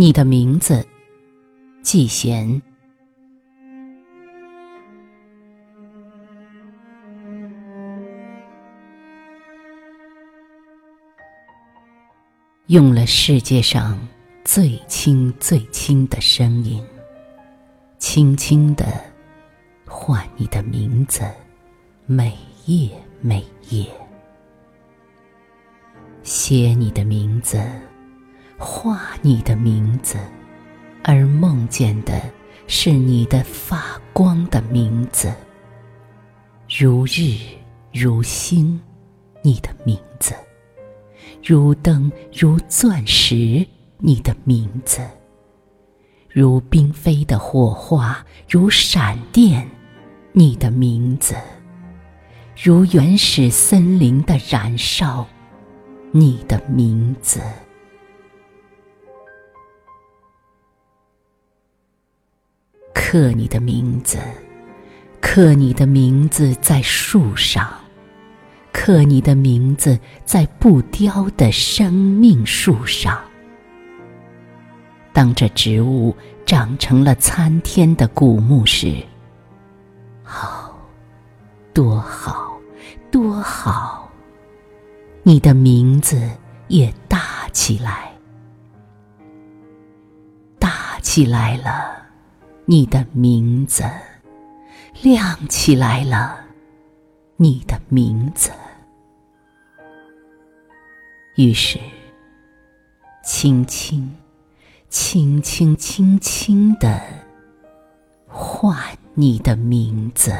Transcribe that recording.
你的名字，季贤。用了世界上最轻最轻的声音，轻轻的唤你的名字，每夜每夜，写你的名字，画你的名字，而梦见的是你的发光的名字，如日如星，你的名字。如灯如钻石，你的名字；如冰飞的火花，如闪电，你的名字；如原始森林的燃烧，你的名字。刻你的名字，刻你的名字在树上。刻你的名字在不凋的生命树上。当这植物长成了参天的古木时，好，多好，多好！你的名字也大起来，大起来了，你的名字亮起来了。你的名字，于是，轻轻、轻轻、轻轻的唤你的名字。